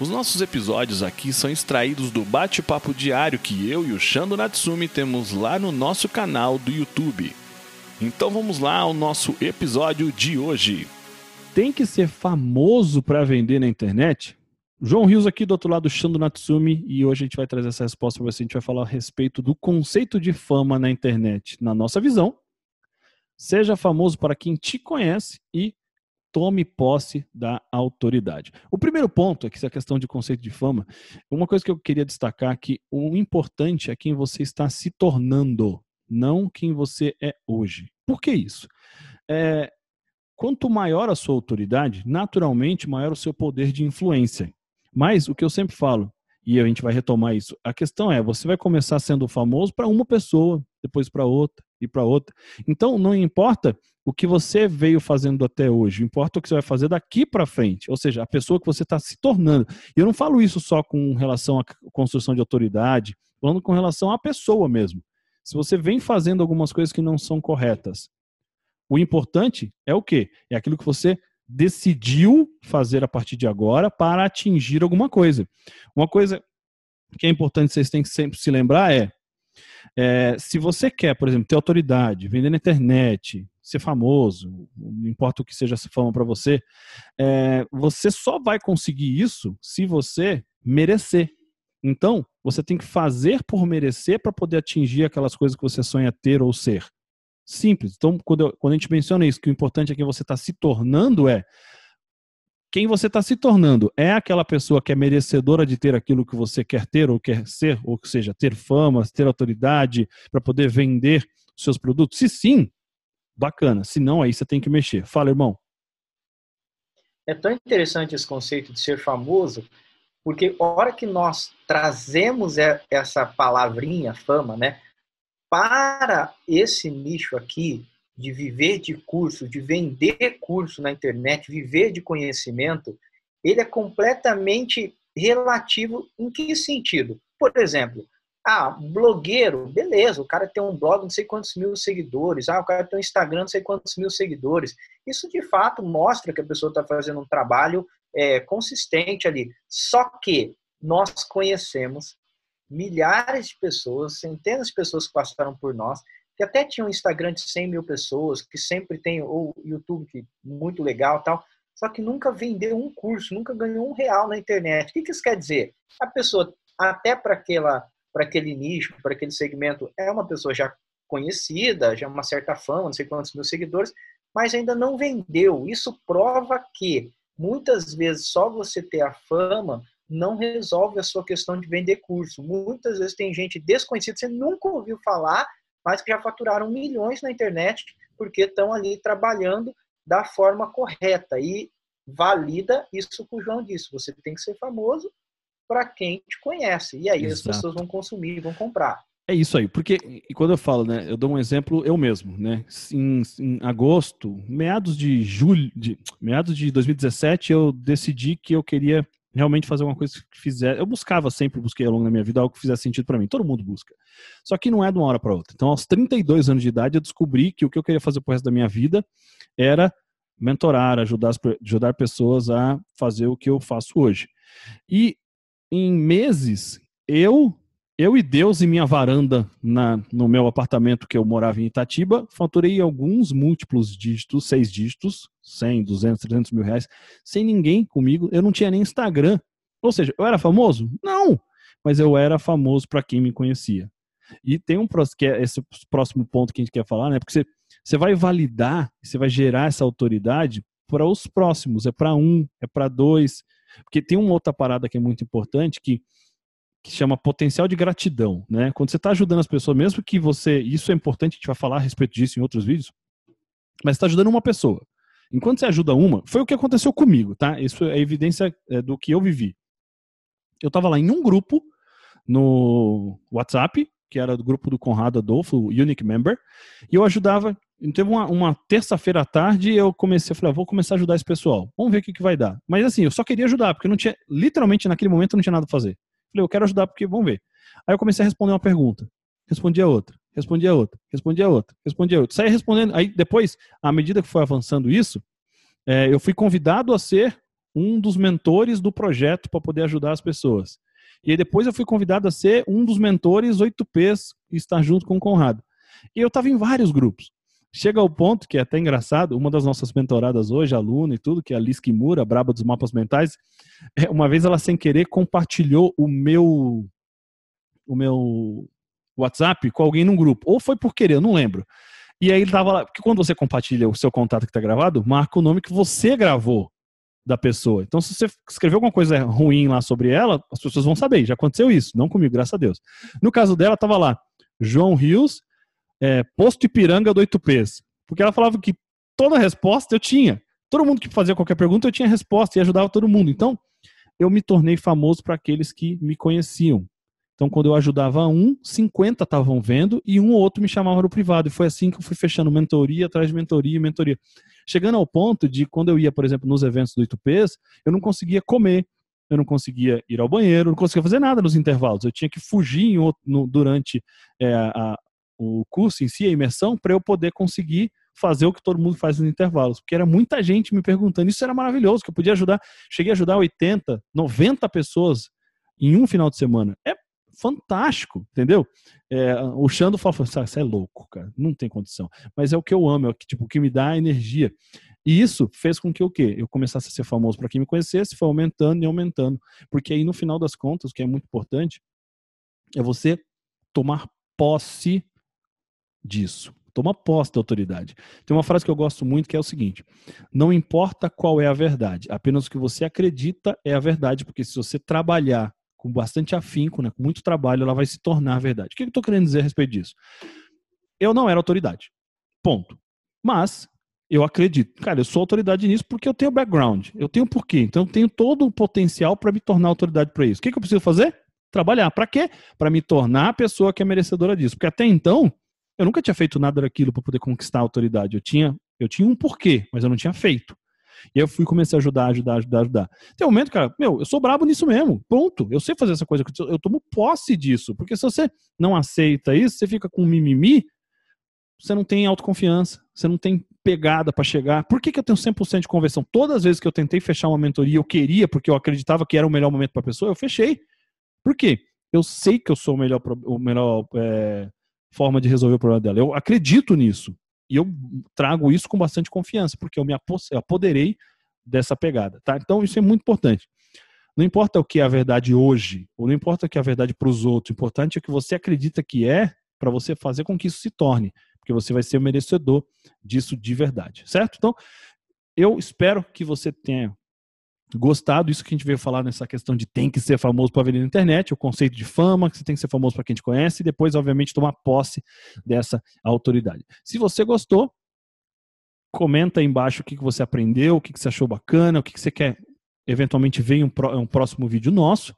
Os nossos episódios aqui são extraídos do bate-papo diário que eu e o Shando Natsumi temos lá no nosso canal do YouTube. Então vamos lá ao nosso episódio de hoje. Tem que ser famoso para vender na internet? João Rios aqui do outro lado, do Shando Natsumi, e hoje a gente vai trazer essa resposta para você. A gente vai falar a respeito do conceito de fama na internet. Na nossa visão, seja famoso para quem te conhece e tome posse da autoridade. O primeiro ponto é que a questão de conceito de fama, uma coisa que eu queria destacar é que o importante é quem você está se tornando, não quem você é hoje. Por que isso? É, quanto maior a sua autoridade, naturalmente maior o seu poder de influência. Mas o que eu sempre falo, e a gente vai retomar isso, a questão é, você vai começar sendo famoso para uma pessoa, depois para outra e para outra. Então não importa o que você veio fazendo até hoje, importa o que você vai fazer daqui para frente, ou seja, a pessoa que você está se tornando. E eu não falo isso só com relação à construção de autoridade, falando com relação à pessoa mesmo. Se você vem fazendo algumas coisas que não são corretas, o importante é o quê? É aquilo que você decidiu fazer a partir de agora para atingir alguma coisa. Uma coisa que é importante vocês têm que sempre se lembrar é, é se você quer, por exemplo, ter autoridade, vender na internet, ser famoso, não importa o que seja essa fama para você, é, você só vai conseguir isso se você merecer. Então, você tem que fazer por merecer para poder atingir aquelas coisas que você sonha ter ou ser. Simples. Então, quando, eu, quando a gente menciona isso, que o importante é que você está se tornando é quem você está se tornando é aquela pessoa que é merecedora de ter aquilo que você quer ter ou quer ser, ou seja, ter fama, ter autoridade para poder vender seus produtos? Se sim, bacana. Se não, aí você tem que mexer. Fala, irmão. É tão interessante esse conceito de ser famoso, porque a hora que nós trazemos essa palavrinha, fama, né, para esse nicho aqui, de viver de curso, de vender curso na internet, viver de conhecimento, ele é completamente relativo em que sentido? Por exemplo, ah, blogueiro, beleza, o cara tem um blog, não sei quantos mil seguidores. Ah, o cara tem um Instagram, não sei quantos mil seguidores. Isso de fato mostra que a pessoa está fazendo um trabalho é, consistente ali. Só que nós conhecemos milhares de pessoas, centenas de pessoas que passaram por nós, que até tinham um Instagram de 100 mil pessoas, que sempre tem, ou YouTube, que muito legal tal, só que nunca vendeu um curso, nunca ganhou um real na internet. O que, que isso quer dizer? A pessoa, até para aquela para aquele nicho, para aquele segmento, é uma pessoa já conhecida, já uma certa fama, não sei quantos mil seguidores, mas ainda não vendeu. Isso prova que muitas vezes só você ter a fama não resolve a sua questão de vender curso. Muitas vezes tem gente desconhecida, você nunca ouviu falar, mas que já faturaram milhões na internet porque estão ali trabalhando da forma correta e valida isso que o João disse. Você tem que ser famoso para quem te conhece. E aí Exato. as pessoas vão consumir, vão comprar. É isso aí, porque e quando eu falo, né, eu dou um exemplo eu mesmo, né? Em, em agosto, meados de julho, de, meados de 2017, eu decidi que eu queria realmente fazer uma coisa que fizesse. Eu buscava sempre, busquei ao longo da minha vida algo que fizesse sentido para mim. Todo mundo busca. Só que não é de uma hora para outra. Então, aos 32 anos de idade, eu descobri que o que eu queria fazer pro resto da minha vida era mentorar, ajudar, ajudar pessoas a fazer o que eu faço hoje. E em meses, eu, eu e Deus e minha varanda na, no meu apartamento que eu morava em Itatiba, faturei alguns múltiplos dígitos, seis dígitos, 100, 200, 300 mil reais, sem ninguém comigo. Eu não tinha nem Instagram. Ou seja, eu era famoso? Não! Mas eu era famoso para quem me conhecia. E tem um que é esse próximo ponto que a gente quer falar, né? Porque você, você vai validar, você vai gerar essa autoridade para os próximos. É para um, é para dois. Porque tem uma outra parada que é muito importante que, que chama potencial de gratidão, né? Quando você está ajudando as pessoas, mesmo que você, isso é importante, a gente vai falar a respeito disso em outros vídeos, mas está ajudando uma pessoa. Enquanto você ajuda uma, foi o que aconteceu comigo, tá? Isso é evidência é, do que eu vivi. Eu estava lá em um grupo no WhatsApp que era do grupo do Conrado Adolfo, o Unique Member, e eu ajudava. Teve uma, uma terça-feira à tarde, eu comecei, eu falei, ah, vou começar a ajudar esse pessoal. Vamos ver o que, que vai dar. Mas assim, eu só queria ajudar, porque não tinha, literalmente naquele momento não tinha nada a fazer. Falei, eu quero ajudar porque vamos ver. Aí eu comecei a responder uma pergunta, respondia outra, respondia outra, respondia outra, respondia outra. Saía respondendo. Aí depois, à medida que foi avançando isso, é, eu fui convidado a ser um dos mentores do projeto para poder ajudar as pessoas. E aí depois eu fui convidado a ser um dos mentores 8Ps e estar junto com o Conrado. E eu estava em vários grupos. Chega ao ponto que é até engraçado, uma das nossas mentoradas hoje, aluna e tudo, que é a Liz Kimura, braba dos mapas mentais, é, uma vez ela sem querer compartilhou o meu o meu WhatsApp com alguém num grupo. Ou foi por querer, eu não lembro. E aí ele tava lá, porque quando você compartilha o seu contato que está gravado, marca o nome que você gravou da pessoa. Então, se você escrever alguma coisa ruim lá sobre ela, as pessoas vão saber. Já aconteceu isso, não comigo, graças a Deus. No caso dela, tava lá, João Rios, é, posto Ipiranga do 8Ps. Porque ela falava que toda resposta eu tinha. Todo mundo que fazia qualquer pergunta, eu tinha resposta e ajudava todo mundo. Então, eu me tornei famoso para aqueles que me conheciam. Então, quando eu ajudava um, 50 estavam vendo e um ou outro me chamava no privado. E foi assim que eu fui fechando mentoria atrás de mentoria, mentoria. Chegando ao ponto de, quando eu ia, por exemplo, nos eventos do 8Ps, eu não conseguia comer, eu não conseguia ir ao banheiro, não conseguia fazer nada nos intervalos. Eu tinha que fugir outro, no, durante é, a, o curso em si, a imersão, para eu poder conseguir fazer o que todo mundo faz nos intervalos, porque era muita gente me perguntando. Isso era maravilhoso, que eu podia ajudar. Cheguei a ajudar 80, 90 pessoas em um final de semana. É fantástico, entendeu? É, o Xando fala, você é louco, cara, não tem condição. Mas é o que eu amo, é o que, tipo, o que me dá energia. E isso fez com que o quê? Eu começasse a ser famoso para quem me conhecesse, foi aumentando e aumentando. Porque aí, no final das contas, o que é muito importante é você tomar posse disso. Toma posse da autoridade. Tem uma frase que eu gosto muito que é o seguinte: não importa qual é a verdade, apenas o que você acredita é a verdade, porque se você trabalhar com bastante afinco, né, com muito trabalho, ela vai se tornar verdade. O que eu estou querendo dizer a respeito disso? Eu não era autoridade. Ponto. Mas eu acredito. Cara, eu sou autoridade nisso porque eu tenho background. Eu tenho porquê. Então eu tenho todo o potencial para me tornar autoridade para isso. O que, que eu preciso fazer? Trabalhar. Para quê? Para me tornar a pessoa que é merecedora disso. Porque até então, eu nunca tinha feito nada daquilo para poder conquistar a autoridade. Eu tinha, eu tinha um porquê, mas eu não tinha feito. E aí eu fui comecei a ajudar, ajudar, ajudar, ajudar. Tem um momento, cara, meu, eu sou brabo nisso mesmo. Pronto, eu sei fazer essa coisa. Eu tomo posse disso. Porque se você não aceita isso, você fica com mimimi, você não tem autoconfiança, você não tem pegada para chegar. Por que, que eu tenho 100% de conversão? Todas as vezes que eu tentei fechar uma mentoria, eu queria, porque eu acreditava que era o melhor momento para a pessoa, eu fechei. Por quê? Eu sei que eu sou o melhor, o melhor é, forma de resolver o problema dela. Eu acredito nisso. E eu trago isso com bastante confiança, porque eu me apoderei dessa pegada, tá? Então isso é muito importante. Não importa o que é a verdade hoje, ou não importa o que é a verdade para os outros, o importante é o que você acredita que é para você fazer com que isso se torne, porque você vai ser o merecedor disso de verdade, certo? Então, eu espero que você tenha gostado, isso que a gente veio falar nessa questão de tem que ser famoso para vender na internet, o conceito de fama, que você tem que ser famoso para quem te conhece, e depois, obviamente, tomar posse dessa autoridade. Se você gostou, comenta aí embaixo o que, você aprendeu, o que, você achou bacana, o que, você quer eventualmente ver em um, um próximo vídeo nosso.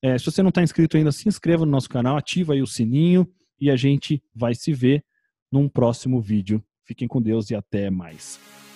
É, se você não está inscrito ainda, se inscreva no nosso canal, ativa aí o sininho e a gente vai se ver num próximo vídeo. Fiquem com Deus e até mais.